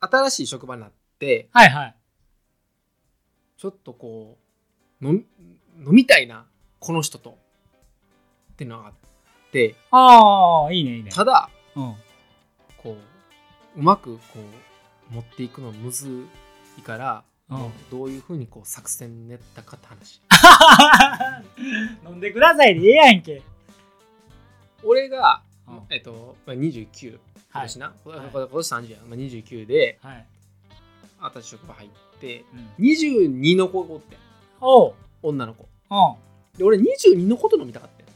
新しい職場になってはいはい。ちょっとこう飲み飲みたいなこの人とっていうのがあってああ、いいねいいね。ただうん。こううまくこう持っていくのむずいから、うんどういうふうにこう作戦練ったかって話 飲んでくださいでええやんけ。俺が、うんえっとまあ、29今はい年。な、こはい今年30やん、まあ、29ではい。新しい職場入ってうん、22の子がおってんおう。女の子うん。で俺22の子と飲みたかったよ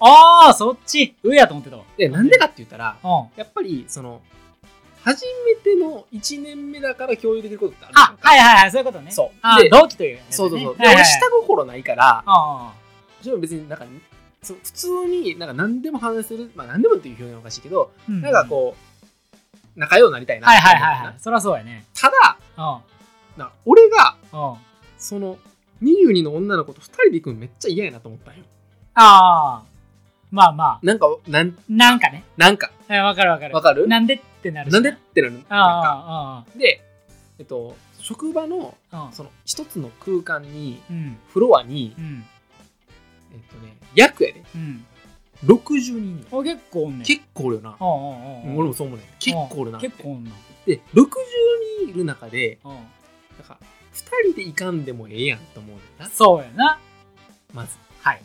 ああ、そっち。上やと思ってたわ。でなんでかって言ったらうん。やっぱりその初めての1年目だから共有できることってあるあ、はいはいはい、そういうことね。そうあで同期というやつね。そうそうそう、ではいはい俺下心ないから別になんかそう普通になんか何でも話せるまあ何でもっていう表現はおかしいけど、あ。うんなんかこう仲良くなりたいなはいはいはいはい。そりゃそうやね。ただうん。な俺がうん。その22の女の子と2人で行くのめっちゃ嫌やなと思ったんよああ。まあまなんかなんあ。なんかね。なんかえわかるわかる。わかる？なんでってなるしなんでってなるなんかあでえっと職場のあ、ああ。うん。その一つの空間にうん。フロアにうん。えっとね約やでうん。60人お結構おんねん。結構おるよなうんうんうんうん。俺もそう思うねん結構おるな結構おんな。で60人いる中でうん。なんか2人で行かんでもええやんと思うねんなそうやな。まずはい。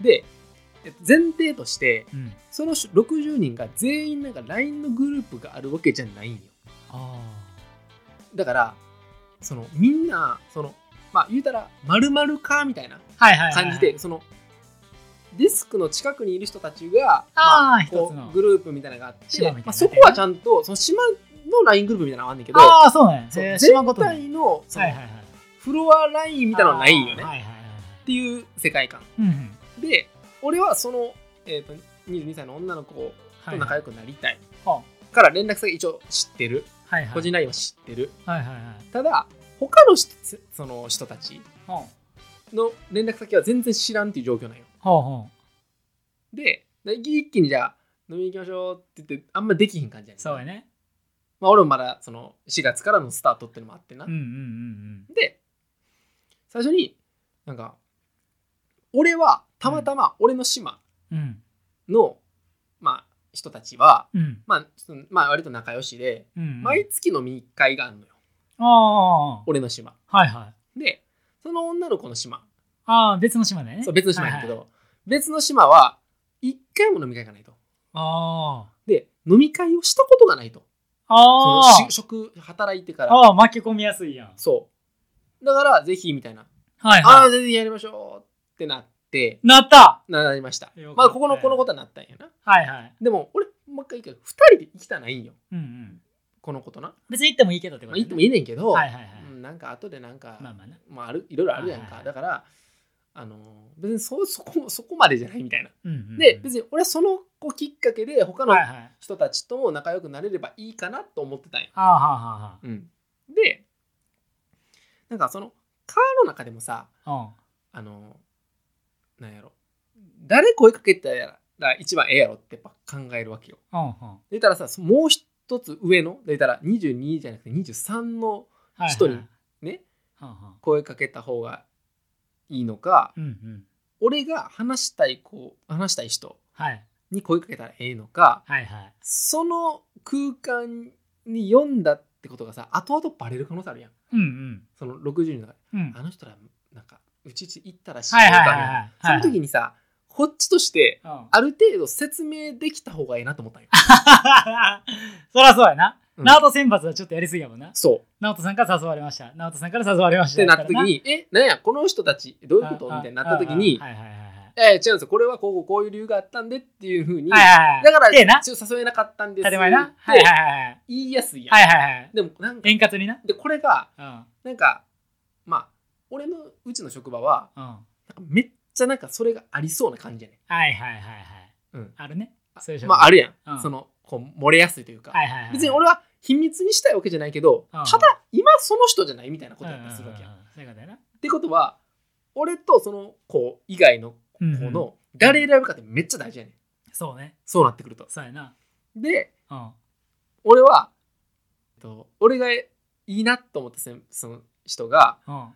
でえっと前提としてうん。その60人が全員なんか LINE のグループがあるわけじゃないんよあだからそのみんなそのまあ言うたら〇〇かみたいな。感じでそのデスクの近くにいる人たちがああ、一こう。グループみたいなのがあってまあ、そこはちゃんとその島の LINE グループみたいなのがあんねんけどああ、そうね。全。体の。フロア LINE みたいなのはないんよねっていう世界観。で俺はその、えー、と22歳の女の子はいと仲良くなりたいはから連絡先一応知ってるはいはい。個人 LINE は知ってる。ただ他のしその人たちほの連絡先は全然知らんっていう状況なんようほうほでで一気にじゃあ飲みに行きましょうって言ってあんまできひん感じやねんう。そうやね。まあ、俺もまだその4月からのスタートっていうのもあってな、うんうんうんで最初になんか俺はたまたま俺の島うん。うん。の、まあ人たちはうん。まあ、まあ割と仲良しで、うん。毎月飲み会があるのよああ。俺の島はいはい。でその女の子の島ああ、別の島ね。そう別の島やけど、はいはい別の島は一回も飲み会がないとあで飲み会をしたことがないとあ。あし職働いてからあ。ああ、巻き込みやすいやん。そうだからぜひみたいな、はいああは全然やりましょうってなってい。なったなりましたまあここのこのことになったんやなはいはい。でも俺もう一回言うけど2人で行きたないんようんうん。このことな、別に行ってもいいけどってことまあ、行ってもいいねんけど、はいはいはい。うんなんか後でなんか、まあまあな。まあ、あるいろいろあるやんか、はいはいはいだからあの別にそそこそこまでじゃないみたいな、うんうんうんで別に俺はその子きっかけで他の。人たちとも仲良くなれればいいかなと思ってたんよ、ああはあはあはうん、でなんかそのカーの中でもさあ。あのなんやろ誰声かけたら一番ええやろってやっぱ考えるわけようん。うんうん。でたらさもう一つ上のでたら22じゃなくて23の人にね声かけた方がいいのかうんうん。俺が話したい子話したい人はい。に声かけたらええのかはいはい。その空間に読んだってことがさ後々バレる可能性あるやんうんうん。その60人の中でうん。あの人らなんかうちうち行ったらしいはいはいはいみたいなはい。その時にさこっちとしてうん。ある程度説明できた方がいいなと思ったんよ そりゃそうやな。うんナオト選抜はちょっとやりすぎやもんな。そうナオトさんから誘われました。ナオトさんから誘われまし。ったてなった時に「えなんやこの人たちどういうこと?」あみたいになった時にはいはいはいはい。「え違うんですよこれはこうこういう理由があったんで」っていうふうに。だからでな。ちょっと誘えなかったんですはいはいはい。言いやすいやん、はいはいはい。でもなんか円滑にな。でこれが。なんかまあ俺のうちの職場はめっちゃなんかそれがありそうな感じやねはいはいはいはい。うんあるね。そういう職まああるやん、うんそのこう漏れやすいというか、はいはいはい。別に俺は秘密にしたいわけじゃないけど、うんただ今その人じゃないみたいなことやったりするわけやん、うんうんうんそういうことやな。ってことは俺とその子以外の子うんうんの誰選ぶかってめっちゃ大事やねんそうね。そうなってくるとそうやな。でうん。俺はと俺がいいなと思ったせその人がうん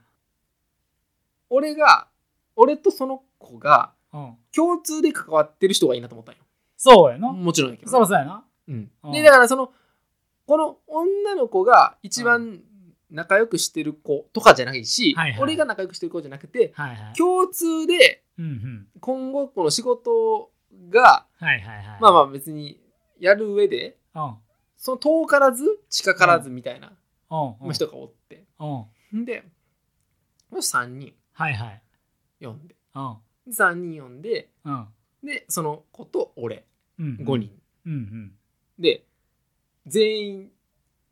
俺が俺とその子がうん。共通で関わってる人がいいなと思ったんよ。そうやな。もちろんやけどね。そらそうやな。うん。うん。でだからそのこの女の子が一番仲良くしてる子とかじゃないし、はいはい。俺が仲良くしてる子じゃなくてはいはい。共通でうんうん。今後この仕事がはいはいはい。まあまあ別にやる上でうん。その遠からず近からずみたいなうんうん。人がおって、うん。ん、で3人。はいはい呼んで。うん。3人呼んでうん。でその子と俺。うん5人、で全員、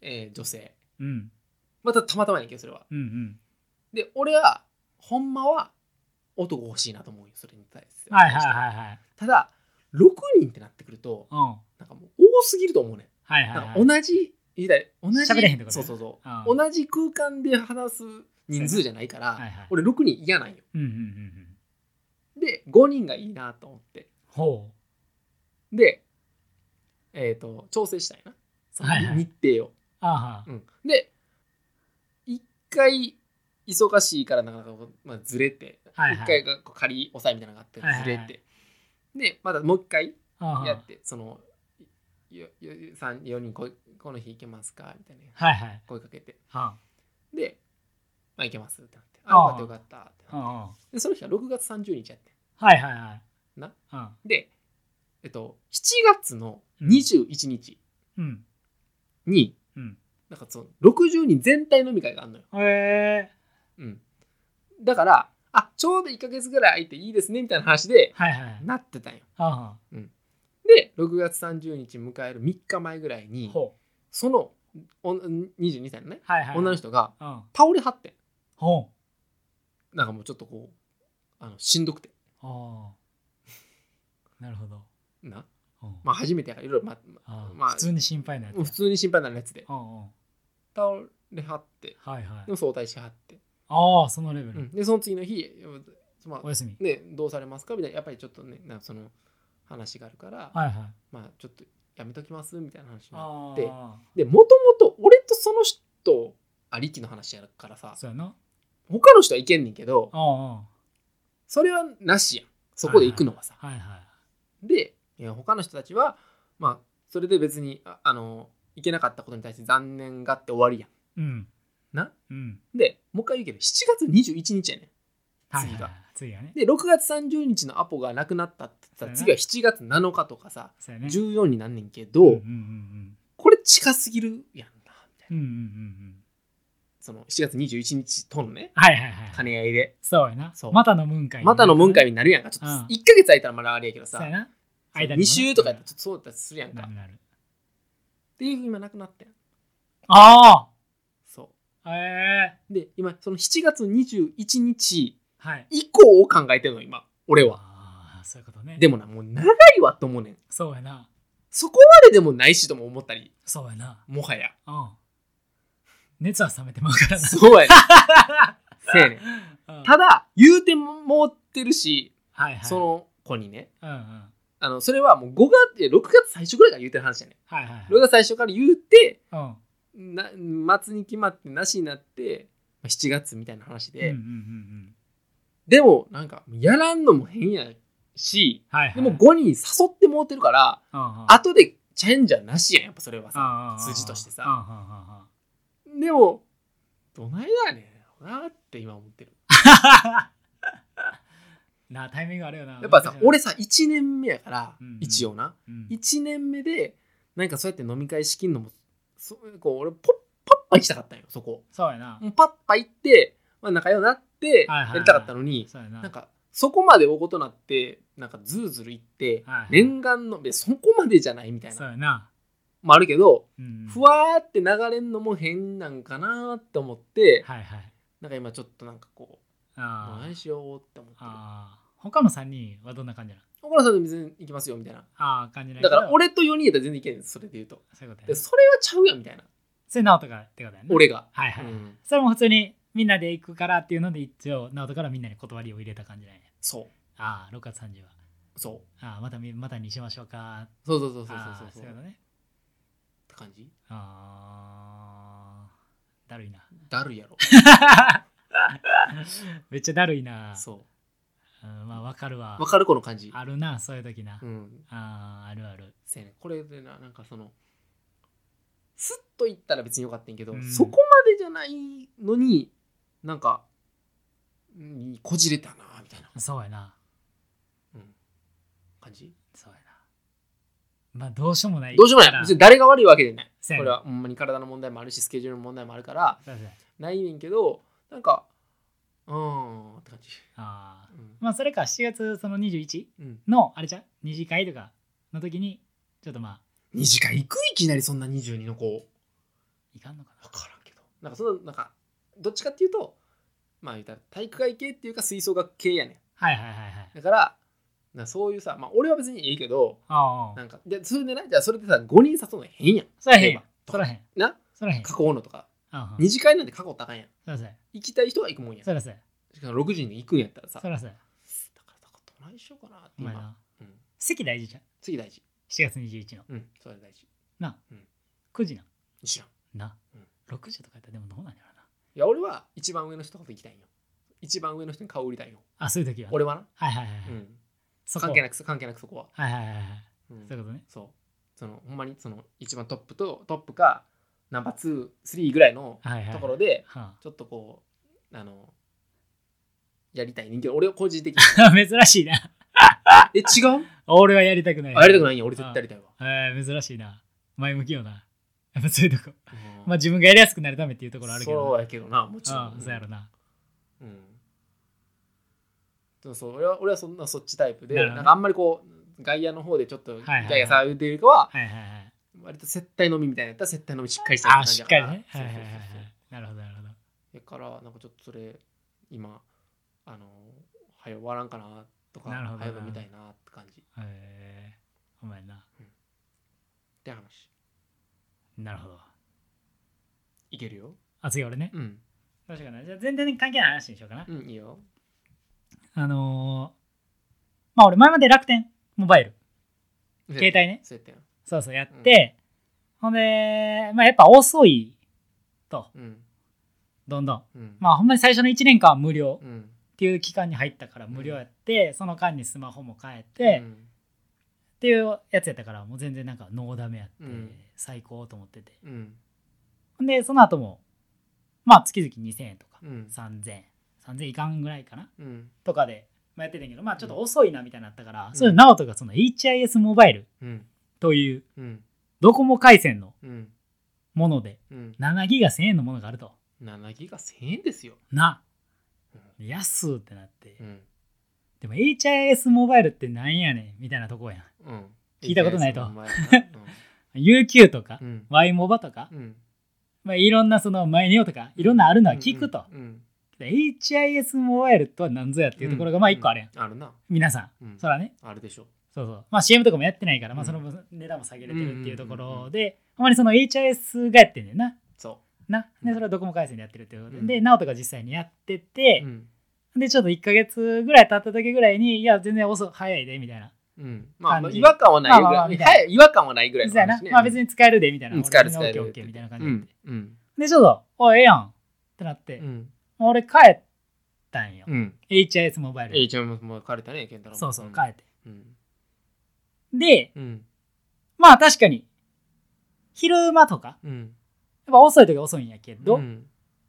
えー女性。うん。またたまたまやねんけどそれは。で俺はほんまは男欲しいなと思うよそれに対して。はいはいはいはい。ただ6人ってなってくるとうん。なんかもう多すぎると思うねはいはいはい。同じ同じ喋れへんってことね。そうそうそう、うん。同じ空間で話す人数じゃないから、はいはい。俺6人嫌なんよ。うんうんうんうん。で5人がいいなと思って。ほでえっ、と調整したいな。そのはいはい。日程を、うあはうん、で一回忙しいからなかなか、まあ、ずれて一、はいはい。回がこう仮押さえみたいなのがあってはいはいはい。ずれて、でまたもう一回あはやってそのよよ三4人ここの日行けますか？みたいな。はいはい。声かけて。はで、まあ、行けますってなって。あよかったよかったってあなって。うんでその日は6月30日やってはいはいはい。な。うん。でえっと7月の21日うん。に、うん。なんかその60人全体飲み会があるのよ、へえうん、だからあちょうど1ヶ月ぐらい空いていいですねみたいな話ではいはい。なってたんよ。あはで6月30日迎える3日前ぐらいにほそのお22歳のねうはいはい。女の人がうん。倒れはってんほう。なんかもうちょっとこうあのしんどくて。ああ。なるほど。な？うん。まあ初めてやからいろいろまあまあ普通に心配なやつや普通に心配になるやつで。うんうん。倒れはってはいはい。でも早退しはって、ああそのレベル。うん、でその次の日まあおやすみ。ねどうされますかみたいなやっぱりちょっとねなんかその話があるから、はいはい。まあちょっとやめときますみたいな話になあであ。でもともと俺とその人ありきの話やからさ。そうやな他の人はいけんねんけどあそれはなしやん。そこで行くのはさ、あはい。はいでいや他の人たちはまあそれで別にああの行けなかったことに対して残念がって終わりやん。うん。な？うん。でもう一回言うけど7月21日やねん。はい次が。はいはい。次がね。で6月30日のアポがなくなったって言ったら次は7月7日とかさそうやね。14になんねんけど、うんうんうんこれ近すぎるやんなみたいな。うんうんうんうんうんその7月21日とのねはいはいはい兼ね合いで。そうやな。そう。またのムン会またの文会になるやんか。ちょっとうん。1ヶ月空いたらまだあれやけどさ。そうやな。そう間にもね。2週とかやったらちょっとそうだったりするやんか。っなるなる。ていう今なくなってん。あそあええ。うで今その7月21日はい。以降を考えてるの今。俺は。ああそういうことね。でもなもう長いわと思うねん。そうやな。そこまででもないしとも思ったり。そうやな。もはや。うん熱は冷めてまうからな。そうやね。ん せやね。んうん。ただ言うてもってるしはいはい。その子にね。うんうん。あのそれはもう5月いや6月最初ぐらいから言うてる話やね。はいはいん6月最初から言うてうん。な末に決まってなしになってまあ7月みたいな話で、うんうんうんうん。でもなんかやらんのも変やしはいはい。でも5人誘ってもうてるからうんうん。後でチャレンジャーなしやんやっぱそれはさうんうんうん。筋としてさ。うんうんうんうんでもどないだねんなって今思ってる。なタイミングあるよな。やっぱさ俺さ1年目やから、うん。一応な。うん。1年目でなんかそうやって飲み会仕切んのもそうこう俺ポッパッパ行きたかったんよそこ。そうやな。もうパッパ行って、まあ、仲良くなってはいはいはい。やりたかったのに、そうやな。なんかそこまで大事なってなんかズルズル言って、はいはい。念願のでそこまでじゃないみたいな。そうやなもあるけど、うん。ふわーって流れんのも変なんかなって思って、はいはい。なんか今ちょっとなんかこう何しようって思ってる。他の3人はどんな感じなの？岡田さんで別に行きますよみたいな。ああ感じないだから俺と4人やったら全然いけんそれで言うと。そういうことやなでそれはちゃうやんみたいな。それ直人がってことやな俺が、はいはい、うん。それも普通にみんなで行くからっていうので一応直人からみんなに断りを入れた感じなんや。そう。ああ6月30は。そう。ああまたみまたにしましょうか。そうそうそうそうああそうそう。そういうことね感じ？あー。だるいな。だるいやろ。めっちゃだるいな。そう。んまあわかるわ。うわかるこの感じ。あるなそういう時な、うん。あーあるある。せやね。これでななんかそのスッといったら別によかったんやけど、うん。そこまでじゃないのになんかうんこじれたなみたいな、そうやな。うん、感じ？まあどうしようもない。どうしようもない。別に誰が悪いわけじゃないこれはほんまに体の問題もあるしスケジュールの問題もあるから。ないねんけどなんかうーんって感じ、あー。うん。まあそれか7月その21うん、のあれじゃん？二次会とかの時にちょっとまあ2時間行くいきなりそんな22の子。いかんのか分からんけど。なんかそのなんかどっちかっていうとまあ言ったら体育会系っていうか吹奏楽系やねん。なはいはいはいはい。だからなそういうさまあ俺は別にいいけどああ。なんかでそれでなじゃあそれでさ5人誘うの変やん。そらへんそらへんな？そらへん囲うのとか。二次会なんて囲ったらあかんやん。そらそうや。行きたい人が行くもんやん。そらそうや。しかも6時に行くんやったらさそらそうや。だからだからどないしようかなって今。な。うん、席大事じゃん。次大事。7月21の。うん。それ大事。な、うん。9時な知らん。な、うん。6時とかやったらでもどうなんやろな。いや俺は一番上の人と行きたいんよ。一番上の人に顔売りたいよ。あそういう時は。俺はな、はいはいはいはい、うん、関係なく関係なくそこは、はいはいはいはい。うん。そういうことね。そう。そのほんまにその一番トップとトップかナンバー23ぐらいのはいはい。ところではちょっとこうあのやりたい人間俺は個人的に。あ、珍しいな。え違う？俺はやりたくない。あやりたくないんや。俺絶対やりたいわ。えー、珍しいな。前向きよな。やっぱそういうとこ。うん。まあ自分がやりやすくなるためっていうところあるけどそうやけどなもちろん。そうやろな。うんそうそう俺は俺はそんなそっちタイプでなるほどね。なんかあんまりこう外野の方でちょっとギはいはい。ギャー騒いでるよりかははいはいはい。割と接待飲みみたいなやったら接待飲みしっかりしたいああしっかりね。はいはいはい。はいそうそうそうそうなるほどなるほど。だからなんかちょっとそれ今あの早終わらんかなとかなるほど早飲みたいなって感じ。っへえお前な。て話。なるほど。いけるよ。あ次俺ね。うん。どうしようかな。じゃあ全然関係ない話にしようかな、うんいいよあのーまあ俺前まで楽天モバイル。携帯ね。そうそうやって、ほんでまあやっぱ遅いと。うん。どんどん。うん。まあほんまに最初の1年間は無料うん。っていう期間に入ったから無料やって、その間にスマホも変えうて、っんていうやつやったからもう全然なんかノーダメやって、うん。最高と思ってて。うん。でその後もまあ月々2000円とか、うん。3000円3000円いかんぐらいかな？うん。とかで、まあ、やってたんやけどまあちょっと遅いなみたいになったから、ん。それで直人がその HIS モバイルうん。といううん。ドコモ回線のうん。ものでうん。7ギガ1000円のものがあると。7ギガ1000円ですよ。な。安ってなって、うん。でも HIS モバイルってなんやねんみたいなとこやん。うん。聞いたことないと。UQ とか。うん。Y モバとか、うん。まあ、いろんなそのマイネオとかいろんなあるのは聞くと、HIS モバイルとは何ぞやっていうところがまあ一個あるやん、うんあるな。皆さん、うん。そらね。あるでしょ。そうそう。まあ CM とかもやってないから、まあ、うんその分値段も下げれてるっていうとこうんうんうんうろでほんまにその HIS がやってんねんな。そなう。んでそれはドコモ回線でやってるっていうことで、うん。で直人が実際にやっててう、うん。でちょっと1か月ぐらい経った時ぐらいにいや全然遅早いでみたいなうん。まあ違和感はないぐらい。はい違和感はないぐらいね。まあ別に使えるでみたいな、うん使える使えるオッケーオッケーみたいな感じで、うん。うん。でちょっとおいええやんってなって、うん俺帰ったんよ、うん。HIS モバイル。に H ももう借りたね健太郎。もそうそう帰って。うん。でうん。まあ確かに昼間とかうん。やっぱ遅い時は遅いんやけど、うん。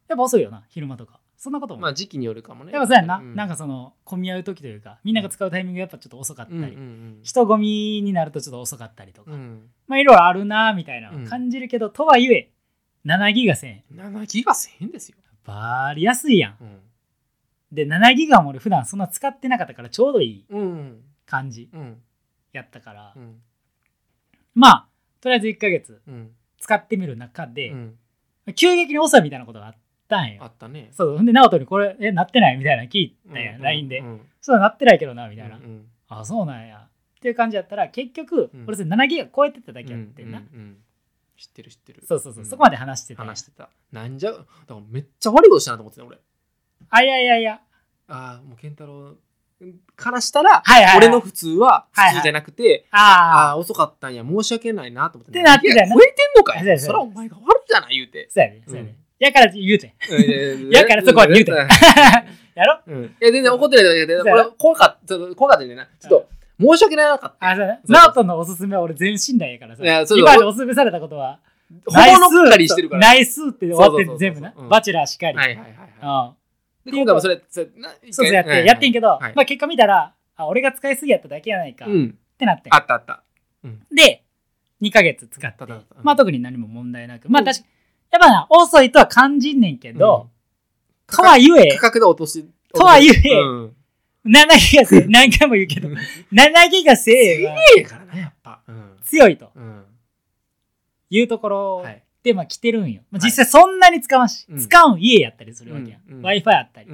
やっぱ遅いよな昼間とか。そんなことも、まあ時期によるかもね。やっぱそうやんな、うん。なんかその混み合う時というかみんなが使うタイミングがやっぱちょっと遅かったり、うん。うん人混みになるとちょっと遅かったりとか、うん。うんまあいろいろあるなみたいな感じるけど、とはいえ7ギガ1000円。7ギガ1000円ですよバリ安いやん。うん。で7ギガも俺普段そんな使ってなかったからちょうどいいうん感じうん。やったから、うん。まあとりあえず1ヶ月うん。使ってみる中で、うん。急激に遅いみたいなことがあったんあよったね。そうほんで直人にこれえなってないみたいなの聞いたやん、うん。LINE で、うん。そうなってないけどなみたいな、あそうなんや。っていう感じやったら結局、うん。俺それ7ギガ超えてただけやってんな、うんうんうん知ってる知ってる。そうそうそう、ん。そこまで話してた話してた。なんじゃだからめっちゃ悪いことしたなと思ってた俺。あいやいやいや。ああもう健太郎からしたら、はいはいはい。俺の普通は普通じゃなくて、あああー、遅かったんや、申し訳ないなと思って。ってなってたよないや超えてんのかそうやいそれはお前が悪いじゃない、言うて。そうやね。そうやね。やから言うて。ややからそこは言うてやろ？うん。いや、全然怒ってないだけで、そうや俺、怖かった、ちょっと怖かったんだよな。ちょっと、申し訳なかった。あ、そナオトのおすすめは俺全信頼やからさ。今までおすすめされたことは、ほぼ乗っかりしてるから。ナイスって終わって全部なう。んバチェラーしっかり。はいはいはいはい。う今回もそれ、そうそうやって、やってんけど、はいまあ結果見たら、あ、俺が使いすぎやっただけやないか、っうん。てなってんあったあった。で、2ヶ月使ったまあ特に何も問題なく、まあ確かやっぱな、遅いとは感じんねんけど、とは言え価、格で落とし、とは言えうん。7ギガせえ、何回も言うけど、7ギガせえがええからな、やっぱ。うん。強いとうん。いうところはい。で、まあ来てるんよ。まあ実際そんなに使わんし、うん使うん家やったりするわけやん。Wi-Fi あったり。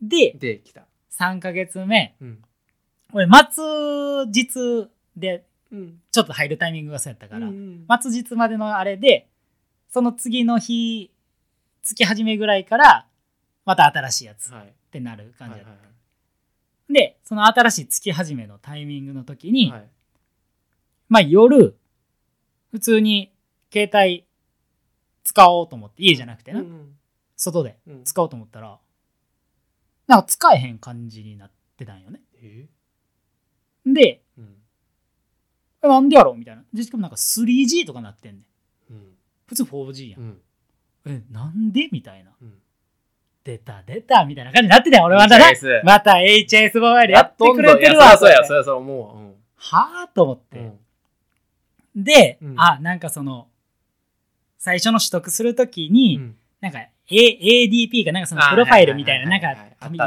で、で、来た。3ヶ月目、うん。俺、末日でうん。ちょっと入るタイミングがそうやったから、うん末日までのあれで、その次の日、月始めぐらいから、また新しいやつっはい。てなる感じはいだった。で、その新しい月始めのタイミングの時に、はい。まあ夜、普通に携帯使おうと思って、家じゃなくてな、うん外でうん使おうと思ったら、なんか使えへん感じになってたんよね。え？で、うんえなんでやろみたいな。でしかもなんか 3G とかなってんねん。うん普通 4G やん。うんえ、なんでみたいな。うん出た、出た、みたいな感じになってたよ、俺またな。HS また HS モバイルやってくれてるいわ。やそうや、そうや、そうや、思はぁと思っう。うて。ん。で、うんあ、なんかその、最初の取得するときうに、んなんか、A、ADP かなんかそのあプロファイルみたいな、なんか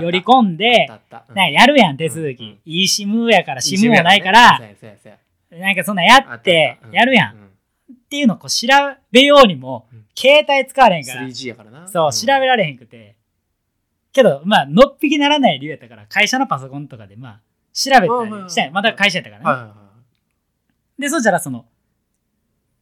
寄り込んで、なんかやるやん、手続うんうんき。eSIM やから SIM もないからなんかそんなんやあってやるやん。うっていうのをこう調べようにもうん、携帯使われへんから、3G やからな。そう、調べられへんくて。けど、まあ、のっぴきならない理由やったから、会社のパソコンとかで、まあ、調べたりしたんやまた会社やったからね。で、そしたら、その、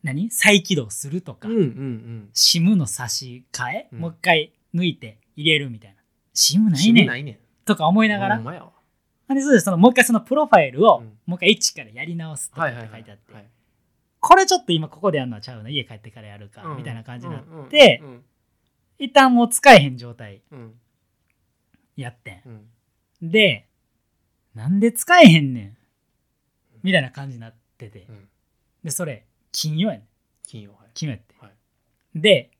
何？再起動するとか。SIM の差し替え、うん。もう一回抜いて入れるみたいな。SIM ないシムねん。ないねん。とか思いながら。で、そうです、その、もう一回そのプロファイルを、うん。もう一回一からやり直すとかって書いてあって、はいこれちょっと今ここでやるのはちゃうな、家帰ってからやるか、うん。みたいな感じになっうんて、うん。一旦もう使えへん状態。うんやってん。うん。で、なんで使えへんねん。みたいな感じになってて。う。ん。で、それ、金曜やねん。金曜はい。金曜やって。はい。で、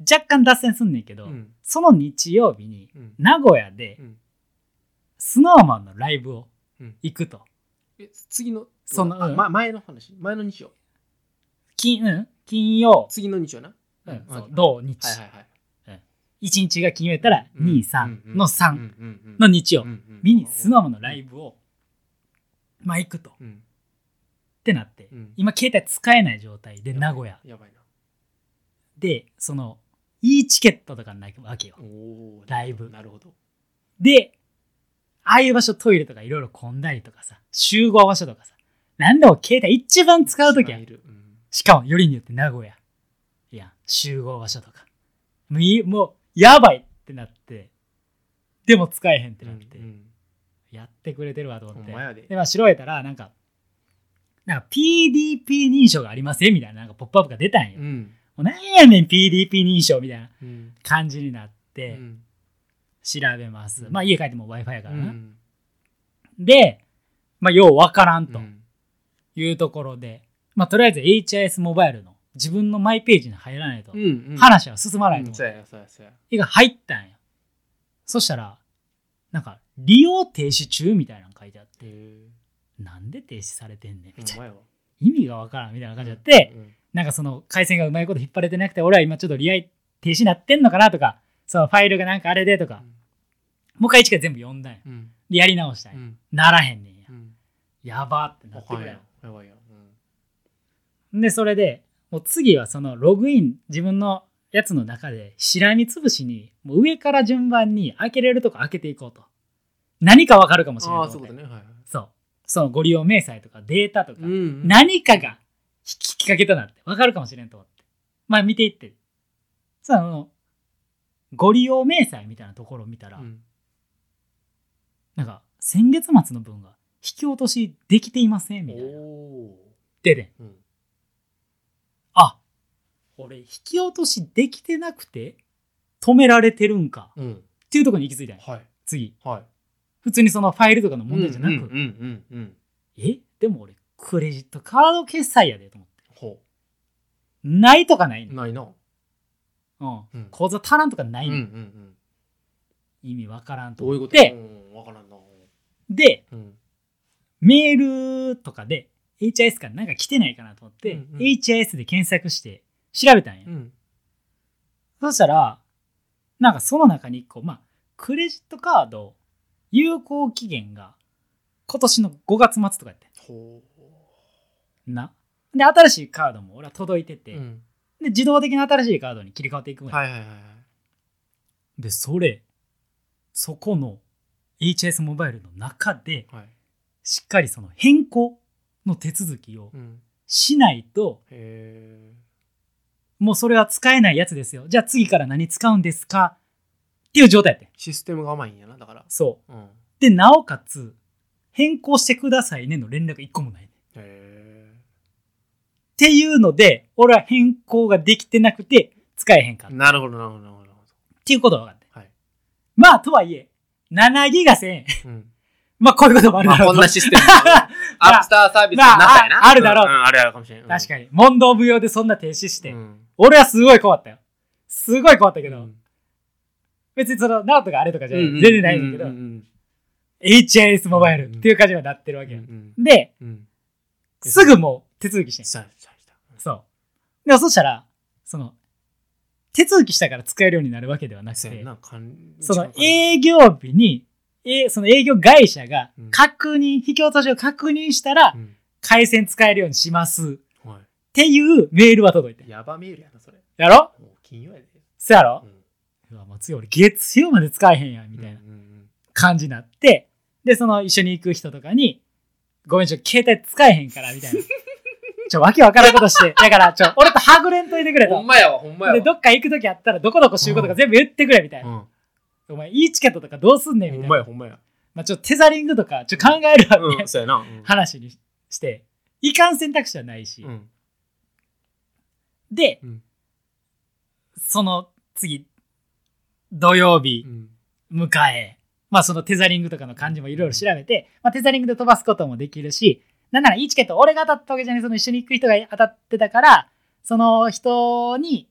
若干脱線すんねんけど、うん。その日曜日に、うん。名古屋でう、ん。スノーマンのライブをうん。行くと。え次のそのうん。あま前の話？前の日曜？金、うん。金曜、次の日曜な？うん。そうはい土日。はいはい1日が金曜やったら、うん。2、3の3のの日曜日にスノーマンのライブを、まあ行くと。っうん。てなって、うん。今携帯使えない状態で名古屋。やばいな。で、その、いいチケットとかないわけよ。ライブ。なるほど。で、ああいう場所トイレとかいろいろ混んだりとかさ、集合場所とかさ、なんでも携帯一番使うときは一番い、る。うん。しかもよりによって名古屋。いや、集合場所とか。もういい、もう、やばいってなって、でも使えへんってなって、うんやってくれてるわと思って。でで、まあ、調べたら、なんか、なんか PDP 認証がありませんみたいな、なんかポップアップが出たんよ。もうんうなんやねん PDP 認証みたいなうん感じになっうて、ん調べます。うんまあ、家帰っても Wi-Fi やうからな。んで、まあ、ようわからんとうんいうところで、まあ、とりあえず HIS モバイルの自分のマイページに入らないと。う、んうん。話は進まないと。思って、うんそうやそうやそうや。が入ったんや。そしたら、なんか、利用停止中みたいなの書いてあって、へなんで停止されてんねん？みたいな。意味がわからんみたいな感じであって、うん。なんかその回線がうまいこと引っ張れてなくて、俺は今ちょっと利合停止なってんのかなとか、そのファイルがなんかあれでとか、もう一回一から全部読んだんや。うん。で、やり直したんや。うん。ならへんねんや。う。ん。やばってなあってくれややばいやで、それで、もう次はそのログイン、自分のやつの中で、しらみつぶしに、もう上から順番に開けれるとこ開けていこうと。何かわかるかもしれない。そうね。はいはいそう。そのご利用明細とかデータとか、うん何かがきっかけとなって分かるかもしれんと思って。まあ見ていって。その、ご利用明細みたいなところを見たら、うん。なんか先月末の分が引き落としできていませんみたいな。お出てん。ーうん。あ俺引き落としできてなくて止められてるんかうん。っていうところに行き着いたんや。はい。次。はい。普通にそのファイルとかの問題じゃなく、うんうんうんうんえ？でも俺クレジットカード決済やでと思って。ほないとかないね、うないな。うん。うん。口座足らんとかないうんうんね、うん。意味わからんとどういうこと？でうからんな。でうん。メールとかで HIS からなんか来てないかなと思って、うんうん。HIS で検索して調べたんや、うん。そしたらなんかその中に1個まあクレジットカード有効期限が今年の5月末とかやってほんな。で新しいカードも俺は届いてて、ううん。で自動的に新しいカードに切り替わっていくんや。はいはいはいはい。でそれそこの HS モバイルの中ではい。しっかりその変更の手続きをうん。しないとへもうそれは使えないやつですよ。じゃあ次から何使うんですか？っていう状態やって。んシステムが甘いんやなだから。そう。うん。でなおかつ変更してくださいねの連絡一個もない。ねっへていうので俺は変更ができてなくて使えへんかった。っえなるほどなるほどなるほど。ていうことが分かって。はい。まあとはいえ7ギガ1000円うんまあこういうこともあるまあだろうと。こんなシステム アップスターサービスになったやなまあああるだろううんあるあるかもしれん。うん。確かに。問答無用でそんな停止して、うん。俺はすごい怖ったよ。すごい怖ったけど、うん。別にそのナオトがあれとかじゃ全然ないんだけど、HIS モバイルっていう感じにはなってるわけよ、うんでうん。すぐもう手続きしてそう。でもそしたらその手続きしたから使えるようになるわけではなくてその営業日にえその営業会社がうん。確認、引き落としを確認したら回線使えるようにします。っはていうメールは届いていやばメールやなそれ。やろ？金曜やで。そやろ？う、んうわ松井俺月曜まで使えへんやんみたいなうんうん感じになってでその一緒に行く人とかに「ごめんちょ携帯使えへんから」みたいな。ちょわけわからんことして。だからちょ俺とはぐれんといてくれと。ほんまやわほんまやわ。でどっか行く時あったらどこどこ集合とか全部言ってくれみたいな、うんお前いいチケットとかどうすんねんみほんたいな。まやほんまや。まあ、ちょっとテザリングとかちょっと考えるわみたいなうんそうやな。うん。話にして。いかん選択肢はないし、うん。で、うん。その次土曜日うん。迎え、まあそのテザリングとかの感じもいろいろ調べて、まあ、テザリングで飛ばすこともできるしなんならいいチケット俺が当たったわけじゃないその一緒に行く人が当たってたからその人に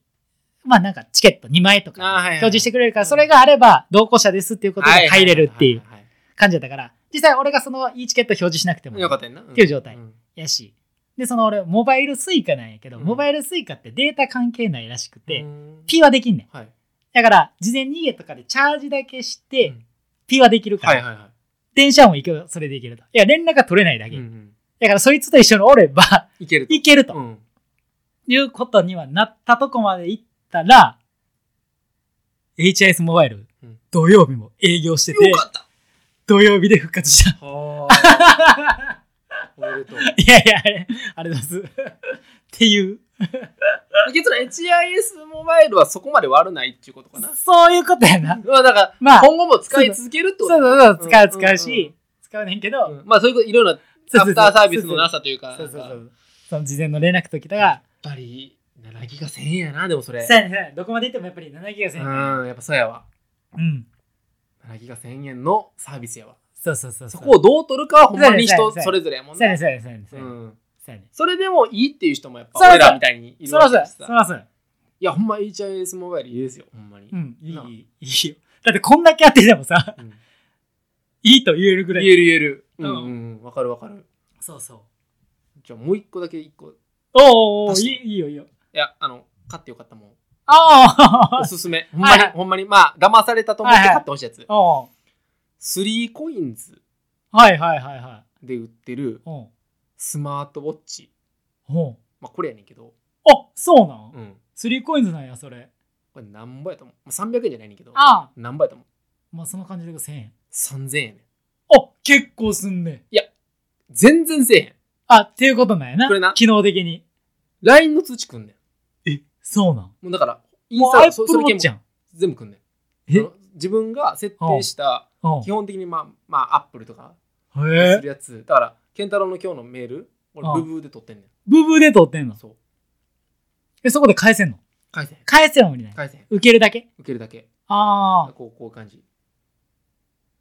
まあなんかチケット2枚とか表示してくれるからそれがあれば同行者ですっていうことで入れるっていう感じだったから実際俺がそのいいチケット表示しなくてもいよかったな。っっていう状態ん。やし。でその俺モバイルスイカなんやけど、うん。モバイルスイカってデータ関係ないらしくて、うん。ピはできんねん。はい。だから事前に家とかでチャージだけして、うん。ピはできるから、電車も行くそれでいけると。いや連絡が取れないだいけ、だからそいつと一緒におればいけると。いうことにはなったとこまで行ったら HIS モバイル、うん。土曜日も営業してて土曜日で復活した。はあ。おめでとう。いやいやあれあれです。っていう。結論 HIS モバイルはそこまで悪ないっていうことかな。そういうことやな。まあだからまあ今後も使い続けるってことそうそうそう使う使ううん。し、使うねんけど、うん。まあそういうこといろんなアフターサービスのなさというかそうそうそうその事前の連絡ときたがやっぱり7ギガ1000円やなでもそれ。どこまで行ってもやっぱり7ギガう1000円んやっぱそうやわ。うん。7ギガ1000円のサービスやわ。そうそうそうそこをどう取るかはほんまに人それぞれやもんねそうやねんそうやねんそううやねんんそうやねん。それでもいいっていう人もやっぱ俺らみたいにいるそら。そうやわけだしさそらそう。やいやほんま HIS モバイルいいですよほんまに。うんいいな。いいよ。だってこんだけやっててもさうん。いいと言えるぐらい。言える言える。ううんんうん。うん。わかるわかる。そうそう。じゃあもう一個だけ一個。いおーおーおいいいいよいやあの買ってよかったもん。ああ おすすめ。ほんまにはいはい。ほんまにまあ騙されたと思って買ってほしいやつ。おースリーコインズはいはいはいはい。で売ってるおうスマートウォッチ。おうまあこれやねんけど。あそうなん？うん。スリーコインズなんやそれ。これなんぼやと思う。まあ300円じゃないねんけど。ああ。なんぼやと思う。まあその感じで1000円3000円やねん。あ結構すんね全然せえへん。あっていうことなんやな。これな。機能的に。LINE の通知くんねん。えそうなん。もうだからインもうスタ Apple そそれじゃもん全部くんねんえ？あの自分が設定したうん基本的にまあまあアップルとかするやつ。だから健太郎の今日のメール俺うんブブーで撮ってんねん。ブブーで撮ってんの？そう。えそこで返せんの？返せへん。返せんのにね返せへん。受けるだけ？受けるだけ。ああ。こうこういう感じ。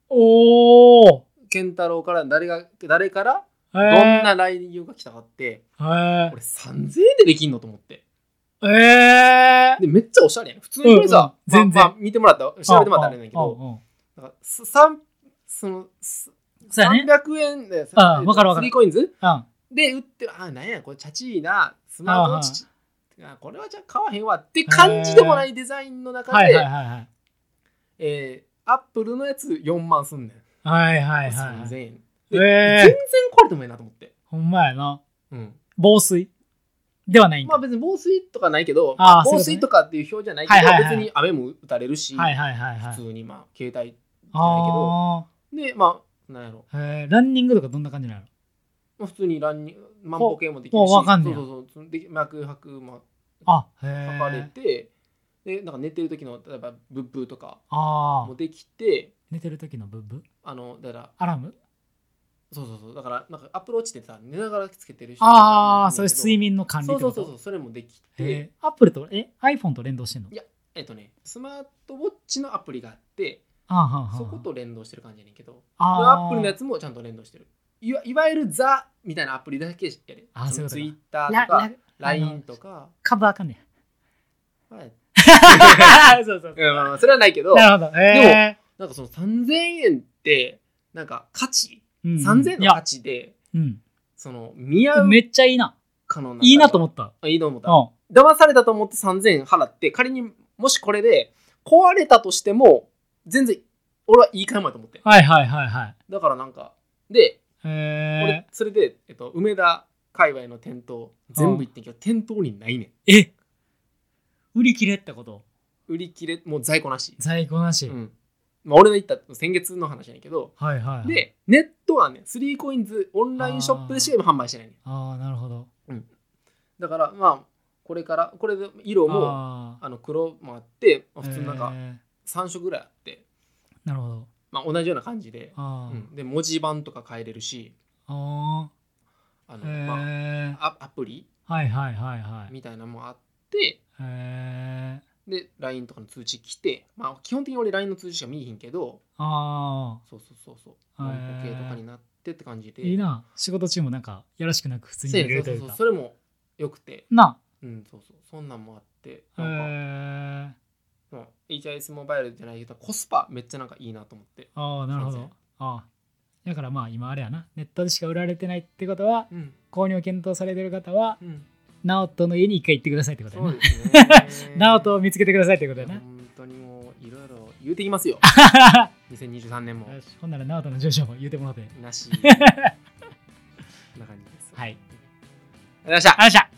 おお健太郎から誰が誰からどどんな内容が来たかってへ俺3000円でできんのと思ってええでめっちゃおしゃれやん。普通にこれさ、うん。うん全然。見てもらったら調べてもらったらあれなんやけどなんかす三そのすそうやね。300円であわかるわかる。3コインズ？うん。で売ってるあなんやこれチャチーなスマートチあこれはじゃあ買わへんわって感じでもないデザインの中で、はいはいはいはい。えー、アップルのやつ4万すんねん、はいはいはい3000はい。円、へでー。全然これでもいいなと思って、ほんまやな。うん、防水ではないまあ別に防水とかないけどあ防水とかっていう表じゃないけど、別に雨も打たれるし、普通にまあ携帯じゃないけど。あでまあなんやろ。ランニングとかどんな感じなの？まあ普通にランニング万歩計もできるし。そうそうそう。で脈拍もあへ測れえて、でなんか寝てる時の例えばブッブーとかああもできて寝てる時のブッブあのだからアラーム？そうそうそう。だからなんかアップローチってさ寝ながらつけてる人ああそれ睡眠眠の管理そうそうそうそうそれもできへてえアップルとえ iPhone と連動してんの？いやえっとねスマートウォッチのアプリがあってああそこと連動してる感じやねんけど。あアップルのやつもちゃんと連動してる。いわいわゆるザみたいなアプリだけやれあそうツイッターラとかラ LINE とか。株あかんねはい。やそうそう。うんそれはないけど。なるほど。へえなんかその3000円ってなんか価値うん。3000円の価値でうんその見合うめっちゃいいな。かのいいなと思っった。たいいと思った。うん。騙されたと思って3000円払って仮にもしこれで壊れたとしても全然俺はいい買い物やと思って。はいはいはいはい。だからなんかで俺へそれで、えっと、梅田界隈の店頭全部行ってんけど店頭にないねん。ええ？売り切れってこと？売り切れもう在庫なし、在庫なし、うんまあ、俺の言った先月の話やねんけど。はいはい、はい、でネットはね 3COINS オンラインショップでしか今販売してないねん。ああなるほど。だからまあこれからこれで色もああの黒もあって、まあー普通になんかへ3色ぐらいあって、ーなるほど。まあ、同じような感じで、うん、で文字盤とか変えれるし。ああの、まえあ、アアプリはいはいはいはい。みたいなのもあって。へえで LINE とかの通知来て、まあ、基本的に俺 LINE の通知しか見えへんけどあそうそうそうそう。へー。万歩計とかになってって感じで。あいいな。仕事中もなんかやらしくなく普通にそう見れるというかそうそうそれもよくて。な。うんそうそう。そんなんもあって。へなんか、えまあ HIS モバイルじゃないけどコスパめっちゃなんかいいなと思って。ああなるほど。ああだからまあ今あれやな。ネットでしか売られてないってことはうん。購入を検討されてる方はうんナオトの家に一回行ってくださいってことやな。そうですね。ナオトを見つけてくださいってことやな。本当にもういろいろ言うてきますよ。2023年も。ほんならナオトの住所も言うてもらって。なし。こんな感じです。はい。ありがとうございました。ありがとうございました